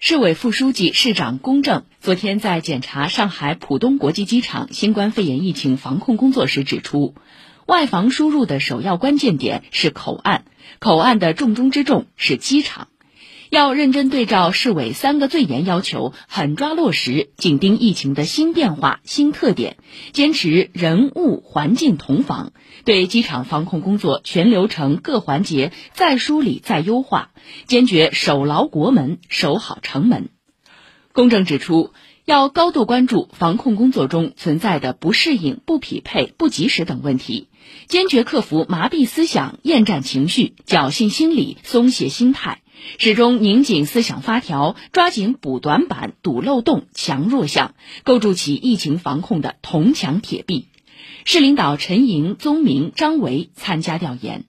市委副书记、市长龚正昨天在检查上海浦东国际机场新冠肺炎疫情防控工作时指出，外防输入的首要关键点是口岸，口岸的重中之重是机场。要认真对照市委三个最严要求，狠抓落实，紧盯疫情的新变化、新特点，坚持人物环境同防，对机场防控工作全流程各环节再梳理再优化，坚决守牢国门、守好城门。公正指出，要高度关注防控工作中存在的不适应、不匹配、不及时等问题，坚决克服麻痹思想、厌战情绪、侥幸心理、松懈心态。始终拧紧思想发条，抓紧补短板、堵漏洞、强弱项，构筑起疫情防控的铜墙铁壁。市领导陈莹、宗明、张维参加调研。